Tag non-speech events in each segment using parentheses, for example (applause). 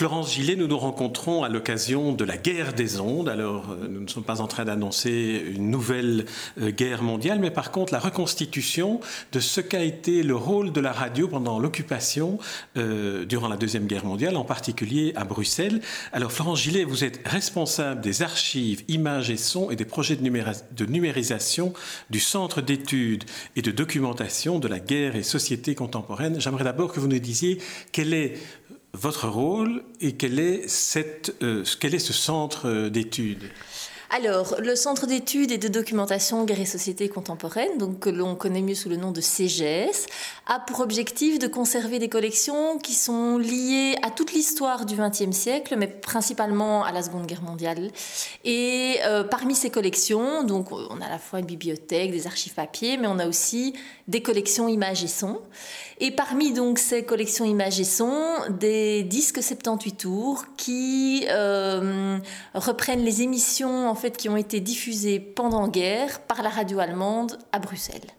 Florence Gillet, nous nous rencontrons à l'occasion de la guerre des ondes. Alors, euh, nous ne sommes pas en train d'annoncer une nouvelle euh, guerre mondiale, mais par contre la reconstitution de ce qu'a été le rôle de la radio pendant l'occupation euh, durant la Deuxième Guerre mondiale, en particulier à Bruxelles. Alors, Florence Gillet, vous êtes responsable des archives, images et sons et des projets de, de numérisation du Centre d'études et de documentation de la guerre et société contemporaine. J'aimerais d'abord que vous nous disiez quel est votre rôle et quel est, euh, ce centre euh, d'études? Alors, le Centre d'études et de documentation guerre et société contemporaine, donc que l'on connaît mieux sous le nom de CGS, a pour objectif de conserver des collections qui sont liées à toute l'histoire du XXe siècle, mais principalement à la Seconde Guerre mondiale. Et euh, parmi ces collections, donc on a à la fois une bibliothèque, des archives papier, mais on a aussi des collections images et sons. Et parmi donc ces collections images et sons, des disques 78 tours qui euh, reprennent les émissions fait qui ont été diffusées pendant guerre par la radio allemande à Bruxelles.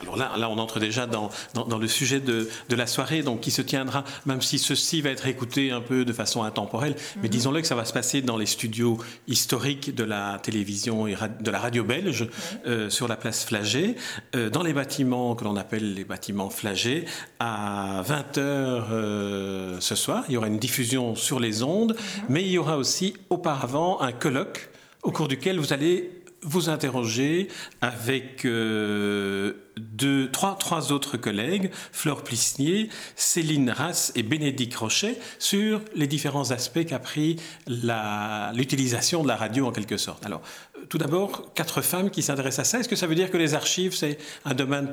Alors là, là, on entre déjà dans, dans, le sujet de, de, la soirée, donc qui se tiendra, même si ceci va être écouté un peu de façon intemporelle, mais mhm. disons-le que ça va se passer dans les studios historiques de la télévision et de la radio belge, euh, sur la place Flagey, euh, dans les bâtiments que l'on appelle les bâtiments Flagey, à 20h euh, ce soir. Il y aura une diffusion sur les ondes, mhm. mais il y aura aussi auparavant un colloque au cours duquel vous allez vous interroger avec euh, deux, trois, trois autres collègues, Flore Plissnier, Céline Rass et Bénédicte Rochet, sur les différents aspects qu'a pris l'utilisation de la radio en quelque sorte. Alors, tout d'abord, quatre femmes qui s'intéressent à ça. Est-ce que ça veut dire que les archives, c'est un domaine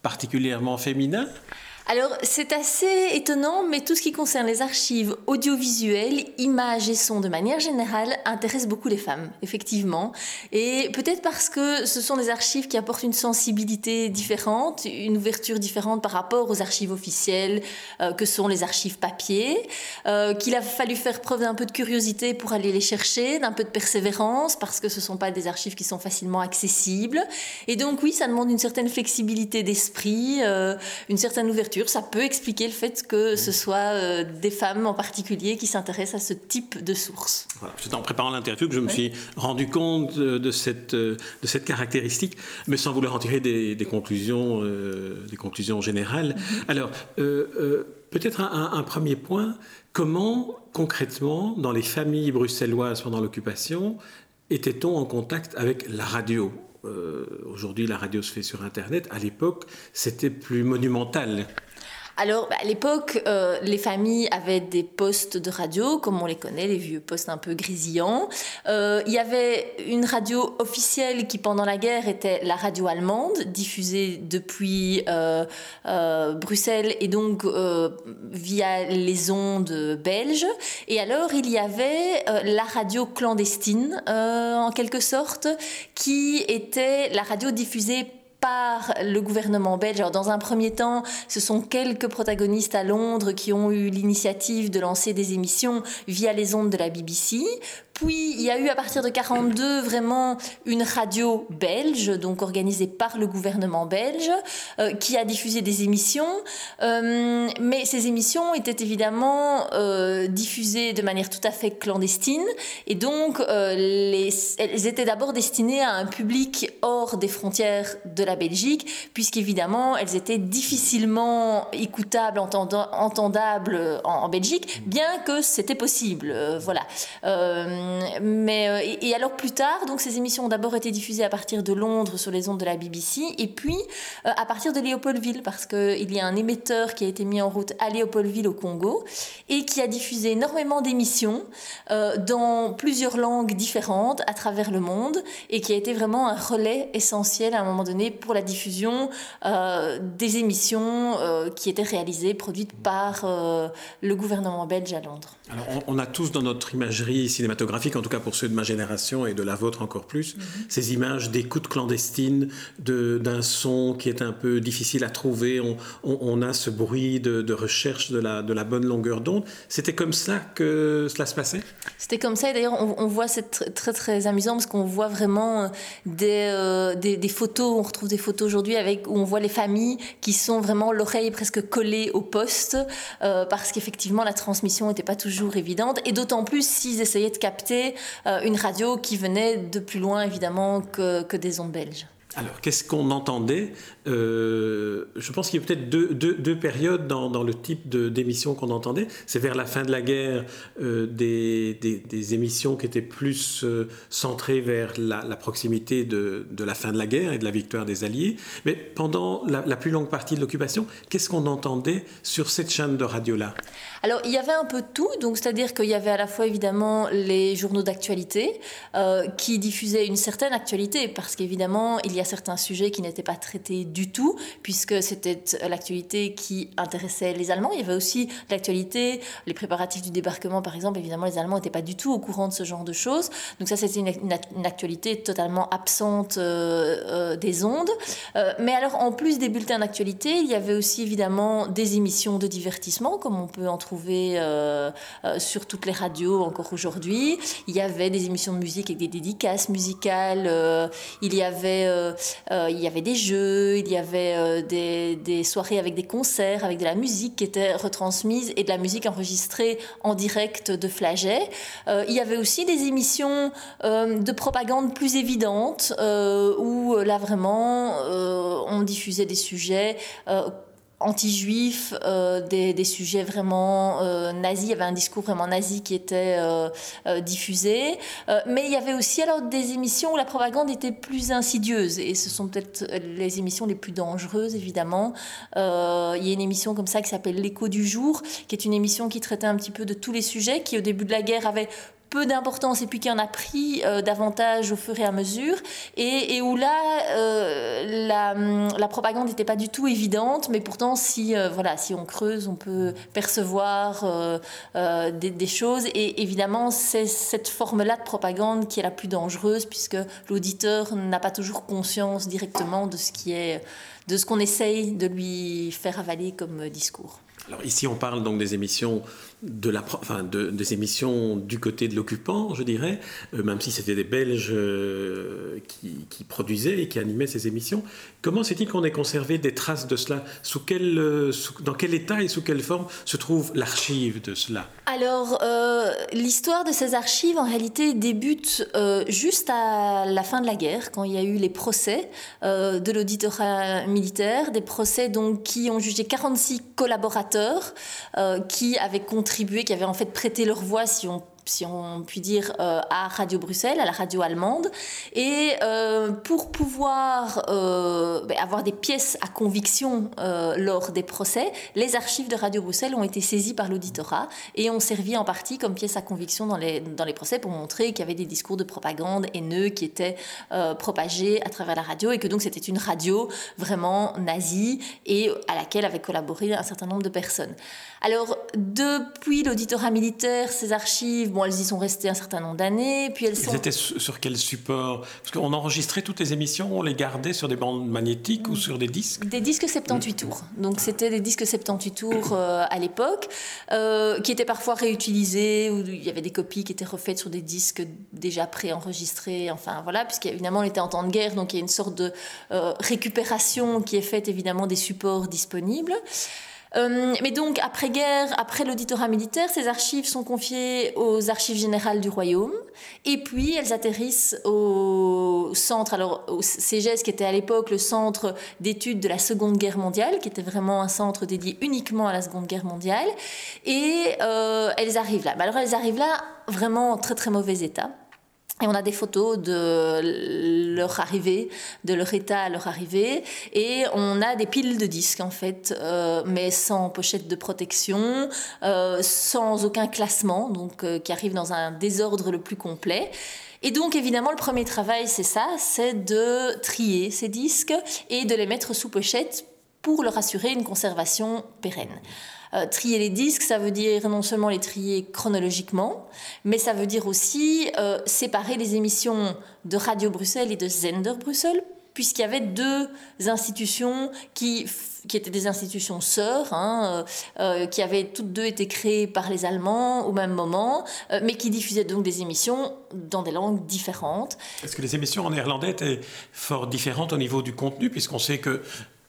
particulièrement féminin? Alors, c'est assez étonnant, mais tout ce qui concerne les archives audiovisuelles, images et sons de manière générale intéresse beaucoup les femmes, effectivement. Et peut-être parce que ce sont des archives qui apportent une sensibilité différente, une ouverture différente par rapport aux archives officielles euh, que sont les archives papier, euh, qu'il a fallu faire preuve d'un peu de curiosité pour aller les chercher, d'un peu de persévérance, parce que ce ne sont pas des archives qui sont facilement accessibles. Et donc, oui, ça demande une certaine flexibilité d'esprit, euh, une certaine ouverture ça peut expliquer le fait que ce soit euh, des femmes en particulier qui s'intéressent à ce type de sources. C'est en préparant l'interview que je me suis rendu compte de cette, euh, de cette caractéristique, mais sans vouloir en tirer des, conclusions, euh, des conclusions générales. Mhm. Alors, peut-être un, un, premier point, comment concrètement, dans les familles bruxelloises pendant l'occupation, était-on en contact avec la radio? Aujourd'hui, la radio se fait sur Internet. À l'époque, c'était plus monumental. Alors, bah, à l'époque, euh, les familles avaient des postes de radio, comme on les connaît, les vieux postes un peu grisillants. Euh, il y avait une radio officielle qui, pendant la guerre, était la radio allemande, diffusée depuis euh, Bruxelles et donc via les ondes belges. Et alors, il y avait la radio clandestine, en quelque sorte, qui était la radio diffusée par le gouvernement belge. Alors, dans un premier temps, ce sont quelques protagonistes à Londres qui ont eu l'initiative de lancer des émissions via les ondes de la BBC. Puis il y a eu à partir de 42 vraiment une radio belge, donc organisée par le gouvernement belge, euh, qui a diffusé des émissions. Euh, mais ces émissions étaient évidemment euh, diffusées de manière tout à fait clandestine, et donc les, elles étaient d'abord destinées à un public hors des frontières de la Belgique, puisqu'évidemment elles étaient difficilement écoutables, entendables en, en Belgique, bien que c'était possible. voilà. Euh, mais, euh, et, alors plus tard, donc ces émissions ont d'abord été diffusées à partir de Londres sur les ondes de la BBC, et puis euh, à partir de Léopoldville, parce qu'il y a un émetteur qui a été mis en route à Léopoldville au Congo, et qui a diffusé énormément d'émissions dans plusieurs langues différentes à travers le monde, et qui a été vraiment un relais essentiel à un moment donné pour la diffusion des émissions qui étaient réalisées, produites par le gouvernement belge à Londres. Alors on a tous dans notre imagerie cinématographique en tout cas pour ceux de ma génération et de la vôtre encore plus, mhm. ces images d'écoute clandestine, d'un son qui est un peu difficile à trouver. On, a ce bruit de, recherche de la, de la bonne longueur d'onde. C'était comme ça que cela se passait? C'était comme ça. Et d'ailleurs, on, voit, c'est très, très, très amusant parce qu'on voit vraiment des, des, des, photos. On retrouve des photos aujourd'hui avec où on voit les familles qui sont vraiment l'oreille presque collée au poste parce qu'effectivement, la transmission n'était pas toujours évidente. Et d'autant plus s'ils essayaient de capter euh, une radio qui venait de plus loin, évidemment, que, des ondes belges. Alors, qu'est-ce qu'on entendait euh, Je pense qu'il y a peut-être deux, périodes dans, le type d'émissions qu'on entendait. C'est vers la fin de la guerre euh, des, émissions qui étaient plus centrées vers la, proximité de, la fin de la guerre et de la victoire des Alliés. Mais pendant la plus longue partie de l'occupation, qu'est-ce qu'on entendait sur cette chaîne de radio-là? Alors, il y avait un peu tout. Donc, c'est-à-dire qu'il y avait à la fois évidemment les journaux d'actualité qui diffusaient une certaine actualité, parce qu'évidemment, il y a certains sujets qui n'étaient pas traités du tout, puisque c'était l'actualité qui intéressait les Allemands. Il y avait aussi l'actualité, les préparatifs du débarquement, par exemple. Évidemment, les Allemands n'étaient pas du tout au courant de ce genre de choses. Donc ça, c'était une, actualité totalement absente euh, euh, des ondes. Euh, mais alors, en plus des bulletins d'actualité, il y avait aussi évidemment des émissions de divertissement, comme on peut en trouver sur toutes les radios encore aujourd'hui. Il y avait des émissions de musique avec des dédicaces musicales. il y avait euh, il y avait des jeux, il y avait euh, des, soirées avec des concerts, avec de la musique qui était retransmise et de la musique enregistrée en direct de Flaget. Euh, il y avait aussi des émissions de propagande plus évidentes où là vraiment on diffusait des sujets anti-juifs, euh, des, sujets vraiment euh, nazis. Il y avait un discours vraiment nazi qui était euh, diffusé. mais il y avait aussi alors des émissions où la propagande était plus insidieuse. Et ce sont peut-être les émissions les plus dangereuses, évidemment. il y a une émission comme ça qui s'appelle L'écho du jour, qui est une émission qui traitait un petit peu de tous les sujets, qui au début de la guerre avait peu d'importance et puis qui en a pris euh, davantage au fur et à mesure et, où là euh, la, propagande n'était pas du tout évidente mais pourtant si euh, voilà si on creuse on peut percevoir des, des, choses et évidemment c'est cette forme là de propagande qui est la plus dangereuse puisque l'auditeur n'a pas toujours conscience directement de ce qui est de ce qu'on essaye de lui faire avaler comme discours. Alors ici, on parle donc des émissions de la, enfin, de, des émissions du côté de l'occupant, je dirais, euh, même si c'était des Belges euh, qui, qui, produisaient et qui animaient ces émissions. Comment c'est-il qu'on ait conservé des traces de cela? Sous quel, euh, Dans quel état et sous quelle forme se trouve l'archive de cela? Alors, l'histoire de ces archives, en réalité, débute juste à la fin de la guerre, quand il y a eu les procès de l'auditorat militaire, des procès donc, qui ont jugé 46 collaborateurs qui avaient contribué, qui avaient en fait prêté leur voix, si on si on peut dire, euh, à Radio Bruxelles, à la radio allemande. Et euh, pour pouvoir euh, ben, avoir des pièces à conviction lors des procès, les archives de Radio Bruxelles ont été saisies par l'auditorat et ont servi en partie comme pièces à conviction dans les, dans les procès pour montrer qu'il y avait des discours de propagande haineux qui étaient propagés à travers la radio et que donc c'était une radio vraiment nazie et à laquelle avaient collaboré un certain nombre de personnes. Alors, depuis l'auditorat militaire, ces archives, bon, elles y sont restées un certain nombre d'années, puis elles sont... étaient sur quel support? Parce qu'on enregistrait toutes les émissions, on les gardait sur des bandes magnétiques ou sur des disques? Des disques 78 tours. Donc, c'était des disques 78 tours euh, à l'époque, euh, qui étaient parfois réutilisés, ou il y avait des copies qui étaient refaites sur des disques déjà pré-enregistrés, enfin voilà, puisqu'évidemment on était en temps de guerre, donc il y a une sorte de euh, récupération qui est faite évidemment des supports disponibles. Euh, mais donc, après-guerre, après, l'auditorat militaire, ces archives sont confiées aux archives générales du royaume. Et puis, elles atterrissent au centre, alors au CGS, qui était à l'époque le centre d'études de la Seconde Guerre mondiale, qui était vraiment un centre dédié uniquement à la Seconde Guerre mondiale. Et euh, elles arrivent là. alors, elles arrivent là vraiment en très très mauvais état. Et on a des photos de leur arrivée, de leur état à leur arrivée. Et on a des piles de disques, en fait, euh, mais sans pochette de protection, euh, sans aucun classement, donc euh, qui arrivent dans un désordre le plus complet. Et donc, évidemment, le premier travail, c'est ça, c'est de trier ces disques et de les mettre sous pochette pour leur assurer une conservation pérenne. Trier les disques, ça veut dire non seulement les trier chronologiquement, mais ça veut dire aussi séparer les émissions de Radio Bruxelles et de Zender Bruxelles puisqu'il y avait deux institutions qui, qui étaient des institutions sœurs, hein, euh, euh, qui avaient toutes deux été créées par les Allemands au même moment, euh, mais qui diffusaient donc des émissions dans des langues différentes. Est-ce que les émissions en néerlandais étaient fort différentes au niveau du contenu, puisqu'on sait que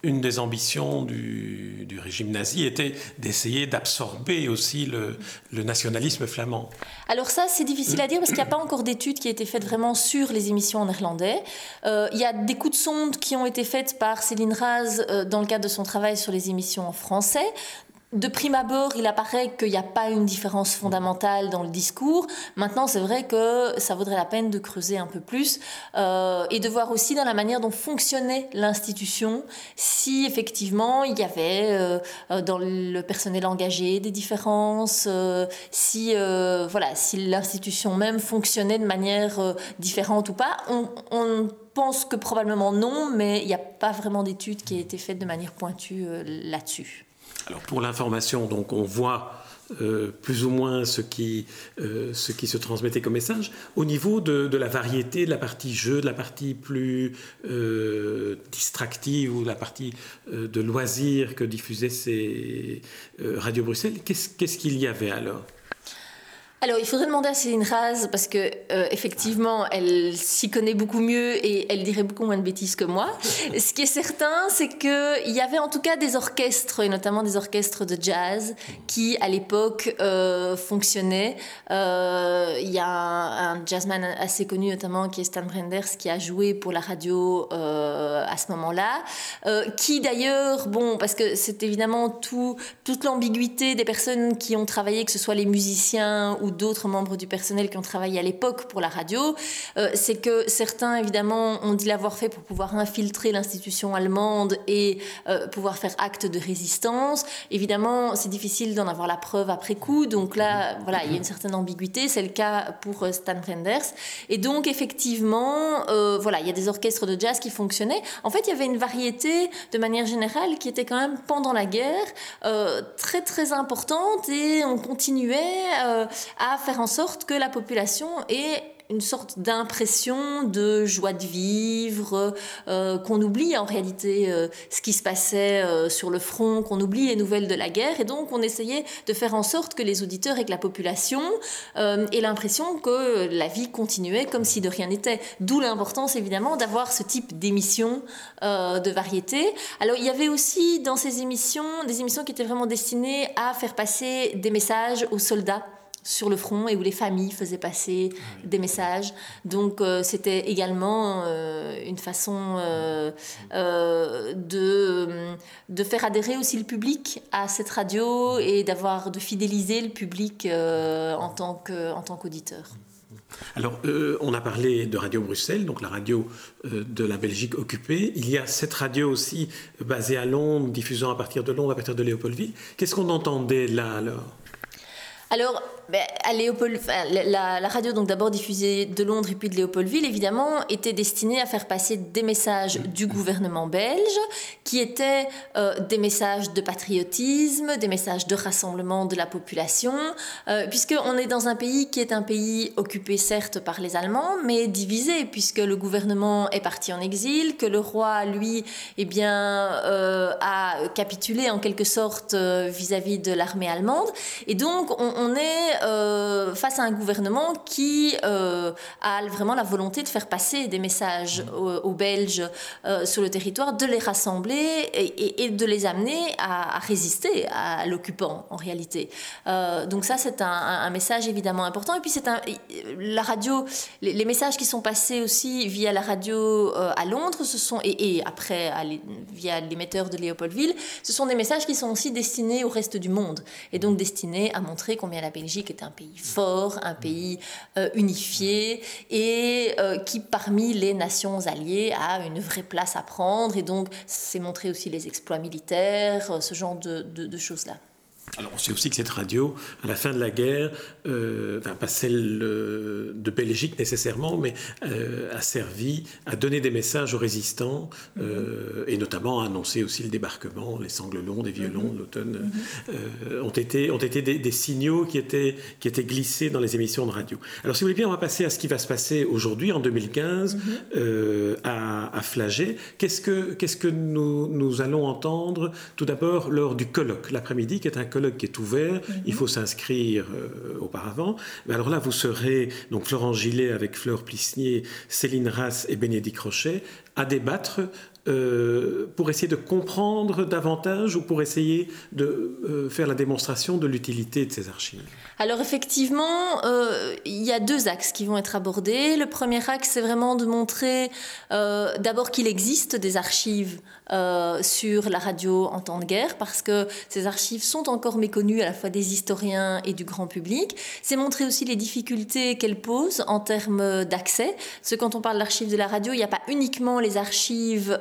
une des ambitions du, régime nazi était d'essayer d'absorber aussi le, nationalisme flamand. Alors ça, c'est difficile à dire parce qu'il n'y a pas encore d'études qui aient été faites vraiment sur les émissions en néerlandais. Euh, il y a des coups de sonde qui ont été faits par Céline Raz euh, dans le cadre de son travail sur les émissions en français. De prime abord, il apparaît qu'il n'y a pas une différence fondamentale dans le discours. Maintenant, c'est vrai que ça vaudrait la peine de creuser un peu plus euh, et de voir aussi dans la manière dont fonctionnait l'institution si effectivement il y avait euh, euh, dans le personnel engagé des différences, si voilà, si l'institution même fonctionnait de manière différente ou pas. On, on pense que probablement non, mais il n'y a pas vraiment d'études qui aient été faites de manière pointue là-dessus. Alors pour l'information, donc on voit euh, plus ou moins ce qui, euh, ce qui se transmettait comme message. Au niveau de, de, la variété, de la partie jeu, de la partie plus euh, distractive ou de la partie de loisirs que diffusaient ces Radio Bruxelles, qu'est-ce qu'il y avait alors? Alors, il faudrait demander à Céline Raz parce que euh, effectivement, elle s'y connaît beaucoup mieux et elle dirait beaucoup moins de bêtises que moi. (laughs) Ce qui est certain, c'est qu'il y avait en tout cas des orchestres et notamment des orchestres de jazz qui, à l'époque, euh, fonctionnaient. Euh, il y a un, jazzman assez connu notamment qui est Stan Brenders qui a joué pour la radio à ce moment-là, qui d'ailleurs, bon, parce que c'est évidemment tout, toute l'ambiguïté des personnes qui ont travaillé, que ce soit les musiciens ou d'autres membres du personnel qui ont travaillé à l'époque pour la radio, euh, c'est que certains, évidemment, ont dit l'avoir fait pour pouvoir infiltrer l'institution allemande et euh, pouvoir faire acte de résistance. Évidemment, c'est difficile d'en avoir la preuve après coup, donc là, voilà, il y a une certaine ambiguïté. C'est le cas pour euh, Stan Renders. Et donc, effectivement, voilà, il y a des orchestres de jazz qui fonctionnaient. En fait, il y avait une variété, de manière générale, qui était quand même pendant la guerre très très importante et on continuait à faire en sorte que la population ait une sorte d'impression de joie de vivre, euh, qu'on oublie en réalité euh, ce qui se passait euh, sur le front, qu'on oublie les nouvelles de la guerre. Et donc on essayait de faire en sorte que les auditeurs et que la population aient l'impression que la vie continuait comme si de rien n'était. D'où l'importance évidemment d'avoir ce type d'émissions de variété. Alors il y avait aussi dans ces émissions des émissions qui étaient vraiment destinées à faire passer des messages aux soldats sur le front et où les familles faisaient passer ah des messages. Donc euh, c'était également euh, une façon euh, de, de faire adhérer aussi le public à cette radio et d'avoir de fidéliser le public en tant que, en tant qu'auditeur. Alors, on a parlé de Radio Bruxelles, donc la radio de la Belgique occupée. Il y a cette radio aussi basée à Londres, diffusant à partir de Londres, à partir de Léopoldville. Qu'est-ce qu'on entendait là alors? Alors, ben, la, radio, donc d'abord diffusée de Londres et puis de Léopoldville, évidemment, était destinée à faire passer des messages du gouvernement belge, qui étaient euh, des messages de patriotisme, des messages de rassemblement de la population, euh, puisqu'on est dans un pays qui est un pays occupé certes par les Allemands, mais divisé, puisque le gouvernement est parti en exil, que le roi, lui, eh bien, euh, a capitulé en quelque sorte vis-à-vis de l'armée allemande, et donc on, on est euh, face à un gouvernement qui euh, a vraiment la volonté de faire passer des messages aux, Belges euh, sur le territoire, de les rassembler et, de les amener à, résister à l'occupant en réalité. donc ça c'est un, message évidemment important. Et puis c'est la radio, les, messages qui sont passés aussi via la radio à Londres, ce sont et, après via l'émetteur de Léopoldville, ce sont des messages qui sont aussi destinés au reste du monde et donc destinés à montrer combien la Belgique est un pays fort, un pays euh, unifié et euh, qui, parmi les nations alliées, a une vraie place à prendre. Et donc, c'est montrer aussi les exploits militaires, euh, ce genre de, choses-là. Alors on sait aussi que cette radio, à la fin de la guerre, euh, pas celle euh, de Belgique nécessairement, mais euh, a servi à donner des messages aux résistants euh, et notamment à annoncer aussi le débarquement, les sangles longs des violons de l'automne ont été, ont été des, signaux qui étaient, qui étaient glissés dans les émissions de radio. Alors si vous voulez bien, on va passer à ce qui va se passer aujourd'hui, en 2015, à, à Flagey. Qu'est-ce que, qu'est-ce que nous, nous allons entendre? Tout d'abord lors du colloque l'après-midi, qui est un colloque qui est ouvert. Il faut s'inscrire au auparavant. alors là, vous serez, donc Florent Gillet avec Fleur Plissnier, Céline Rass et Bénédicte Rochet, à débattre euh, pour essayer de comprendre davantage ou pour essayer de euh, faire la démonstration de l'utilité de ces archives? Alors effectivement, euh, il y a deux axes qui vont être abordés. Le premier axe, c'est vraiment de montrer d'abord qu'il existe des archives sur la radio en temps de guerre, parce que ces archives sont encore méconnues à la fois des historiens et du grand public. C'est montrer aussi les difficultés qu'elles posent en termes d'accès. Parce que quand on parle d'archives de la radio, il n'y a pas uniquement les archives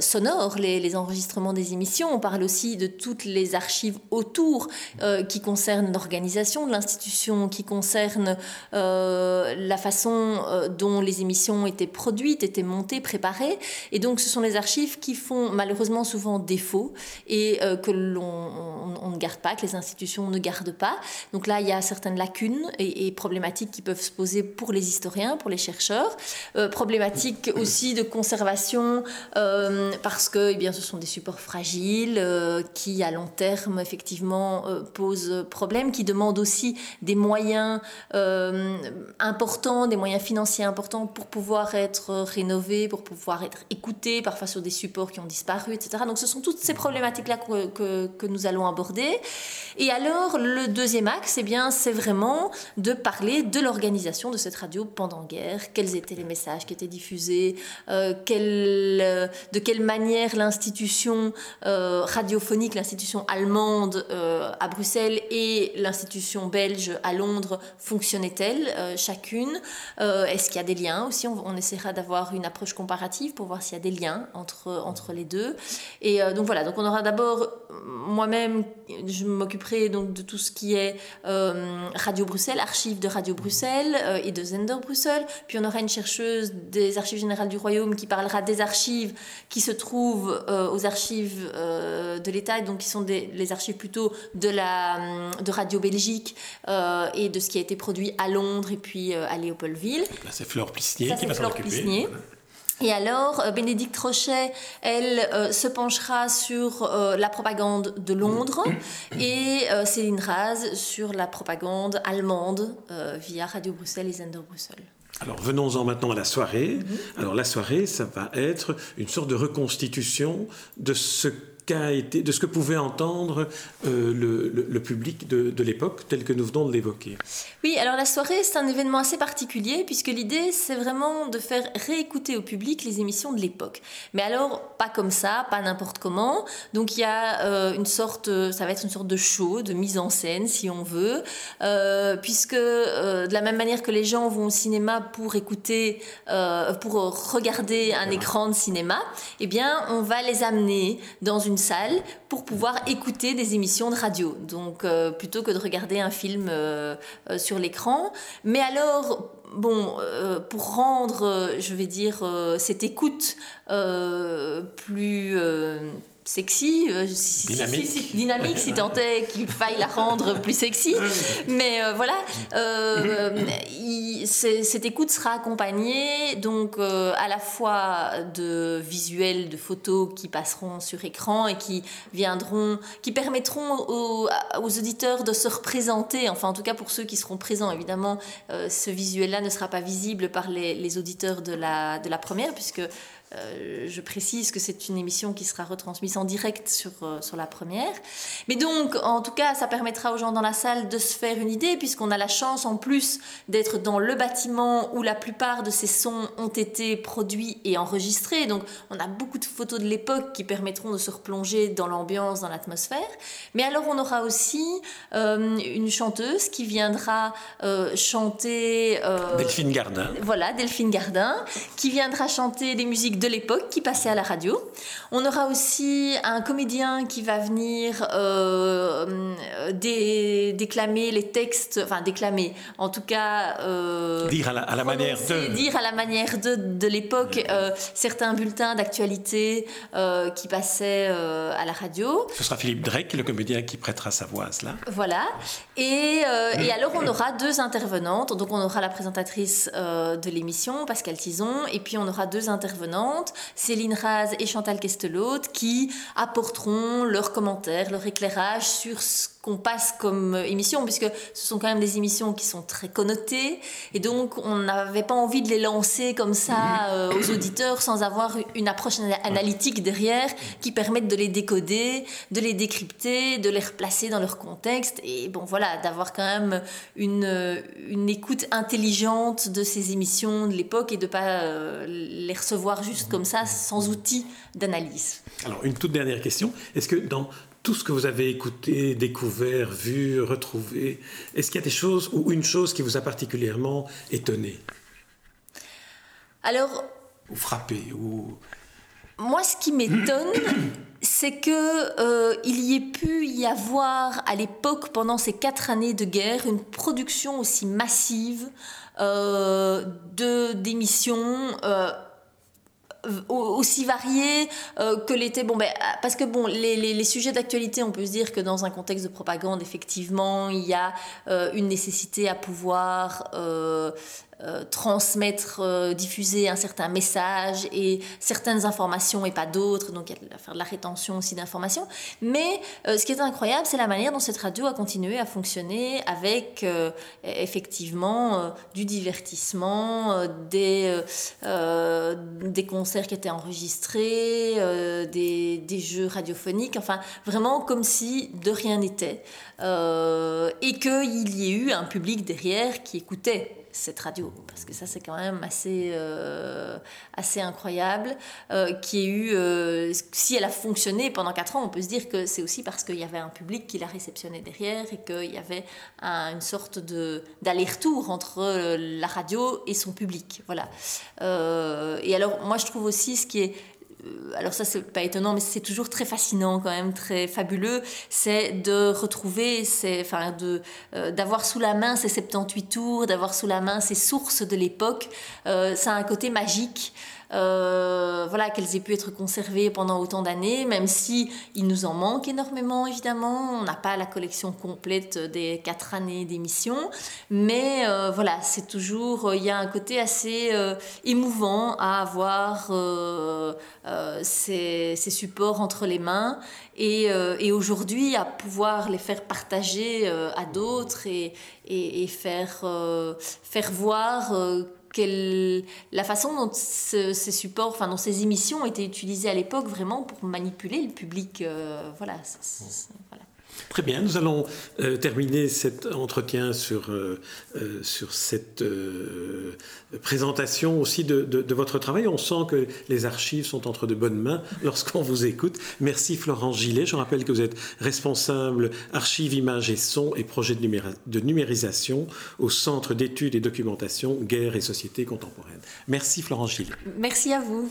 sonores, les, enregistrements des émissions. On parle aussi de toutes les archives autour euh, qui concernent l'organisation de l'institution, qui concernent la façon dont les émissions étaient produites, étaient montées, préparées. Et donc, ce sont les archives qui font malheureusement souvent défaut et que l'on ne garde pas, que les institutions ne gardent pas. Donc là, il y a certaines lacunes et, problématiques qui peuvent se poser pour les historiens, pour les chercheurs. problématiques aussi de conservation euh, parce que eh bien, ce sont des supports fragiles euh, qui, à long terme, effectivement, euh, posent problème, qui demandent aussi des moyens importants, des moyens financiers importants pour pouvoir être rénovés, pour pouvoir être écoutés, parfois sur des supports qui ont disparu, etc. Donc ce sont toutes ces problématiques-là que, nous allons aborder. Et alors, le deuxième axe, eh bien, c'est vraiment de parler de l'organisation de cette radio pendant guerre, quels étaient les messages qui étaient diffusés, quels de quelle manière l'institution euh, radiophonique, l'institution allemande euh, à Bruxelles et l'institution belge à Londres fonctionnaient-elles euh, chacune? Est-ce qu'il y a des liens aussi? On, essaiera d'avoir une approche comparative pour voir s'il y a des liens entre, entre les deux. Et donc voilà, donc on aura d'abord, moi-même, je m'occuperai donc de tout ce qui est Radio Bruxelles, archives de Radio Bruxelles et de Zender Bruxelles. Puis on aura une chercheuse des archives générales du Royaume qui parlera des archives qui se trouvent euh, aux archives euh, de l'État, donc qui sont des, les archives plutôt de, la, de Radio Belgique euh, et de ce qui a été produit à Londres et puis à Léopoldville. c'est Fleur Plissnier qui va s'en occuper. Et alors, Bénédicte Rochet, elle se penchera sur la propagande de Londres (coughs) et Céline Raz sur la propagande allemande via Radio Bruxelles et Zender Bruxelles. Alors venons-en maintenant à la soirée. Mhm. Alors la soirée, ça va être une sorte de reconstitution de ce été, de ce que pouvait entendre euh, le, public de, l'époque, tel que nous venons de l'évoquer. Oui, alors la soirée, c'est un événement assez particulier, puisque l'idée, c'est vraiment de faire réécouter au public les émissions de l'époque. Mais alors, pas comme ça, pas n'importe comment. Donc il y a euh, une sorte, ça va être une sorte de show, de mise en scène, si on veut, euh, puisque de la même manière que les gens vont au cinéma pour écouter, pour regarder un écran de cinéma, eh bien, on va les amener dans une salle pour pouvoir écouter des émissions de radio. Donc, euh, plutôt que de regarder un film euh, euh, sur l'écran. Mais alors, bon, pour rendre, je vais dire, cette écoute plus sexy, euh, dynamique, si, tant est qu'il faille la rendre plus sexy. Mais euh, voilà, euh, cette écoute sera accompagnée donc à la fois de visuels, de photos qui passeront sur écran et qui viendront, qui permettront aux, auditeurs de se représenter. Enfin, en tout cas pour ceux qui seront présents, évidemment, ce visuel-là ne sera pas visible par les, les auditeurs de la, de la première puisque euh, je précise que c'est une émission qui sera retransmise en direct sur, euh, sur la première. Mais donc, en tout cas, ça permettra aux gens dans la salle de se faire une idée, puisqu'on a la chance en plus d'être dans le bâtiment où la plupart de ces sons ont été produits et enregistrés. Donc, on a beaucoup de photos de l'époque qui permettront de se replonger dans l'ambiance, dans l'atmosphère. Mais alors, on aura aussi euh, une chanteuse qui viendra chanter. Delphine Gardin. Voilà, Delphine Gardin, qui viendra chanter des musiques de l'époque qui passaient à la radio. On aura aussi un comédien qui va venir euh, déclamer les textes, enfin déclamer, en tout cas... Euh, dire à la, manière de... Dire à la manière de, de l'époque euh, certains bulletins d'actualité qui passaient à la radio. Ce sera Philippe Drake, le comédien qui prêtera sa voix à cela. Voilà. Et, et alors on aura deux intervenantes. Donc on aura la présentatrice de l'émission, Pascal Tison, et puis on aura deux intervenantes, Céline Raz et Chantal Kestelot, qui apporteront leurs commentaires, leur éclairage sur ce qu'on passe comme émission, puisque ce sont quand même des émissions qui sont très connotées, et donc on n'avait pas envie de les lancer comme ça euh, aux auditeurs sans avoir une approche analytique derrière qui permette de les décoder, de les décrypter, de les replacer dans leur contexte, et bon voilà, d'avoir quand même une, une écoute intelligente de ces émissions de l'époque et de pas euh, les recevoir juste comme ça, sans outils d'analyse. Alors une toute dernière question, est-ce que dans tout ce que vous avez écouté, découvert, vu, retrouvé, est-ce qu'il y a des choses ou une chose qui vous a particulièrement étonné? Alors. Ou frappé ou... Moi, ce qui m'étonne, (coughs) c'est que euh, il y ait pu y avoir à l'époque, pendant ces quatre années de guerre, une production aussi massive euh, de d'émissions. Euh, aussi varié euh, que l'était bon ben parce que bon les, les, sujets d'actualité on peut se dire que dans un contexte de propagande effectivement il y a euh, une nécessité à pouvoir euh, euh, transmettre, euh, diffuser un certain message et certaines informations et pas d'autres, donc il y a faire de la rétention aussi d'informations. Mais euh, ce qui est incroyable, c'est la manière dont cette radio a continué à fonctionner avec effectivement du divertissement, des, des concerts qui étaient enregistrés, des, des, jeux radiophoniques, enfin vraiment comme si de rien n'était. et qu'il y ait eu un public derrière qui écoutait cette radio, parce que ça c'est quand même assez, euh, assez incroyable, euh, qui ait eu, euh, si elle a fonctionné pendant 4 ans, on peut se dire que c'est aussi parce qu'il y avait un public qui la réceptionnait derrière et qu'il y avait une sorte d'aller-retour entre la radio et son public. Voilà. et alors moi je trouve aussi ce qui est alors ça c'est pas étonnant, mais c'est toujours très fascinant quand même, très fabuleux, c'est de retrouver, enfin de euh, d'avoir sous la main ces 78 tours, d'avoir sous la main ces sources de l'époque. Euh, ça a un côté magique. Euh, voilà, qu'elles aient pu être conservées pendant autant d'années, même si il nous en manque énormément, évidemment. On n'a pas la collection complète des quatre années d'émission, mais euh, voilà, c'est toujours, il y a un côté assez euh, émouvant à avoir ces, supports entre les mains et, aujourd'hui à pouvoir les faire partager à d'autres et, et, faire, faire voir la façon dont ces supports, enfin dont ces émissions étaient utilisées à l'époque vraiment pour manipuler le public. Euh, voilà, voilà. Très bien, nous allons euh, terminer cet entretien sur, euh, euh, sur cette présentation aussi de, de, votre travail. On sent que les archives sont entre de bonnes mains (laughs) lorsqu'on vous écoute. Merci Florent Gillet. Je rappelle que vous êtes responsable archives, images et sons et projets de, de numérisation au Centre d'études et documentation Guerre et Société contemporaine. Merci Florent Gillet. Merci à vous.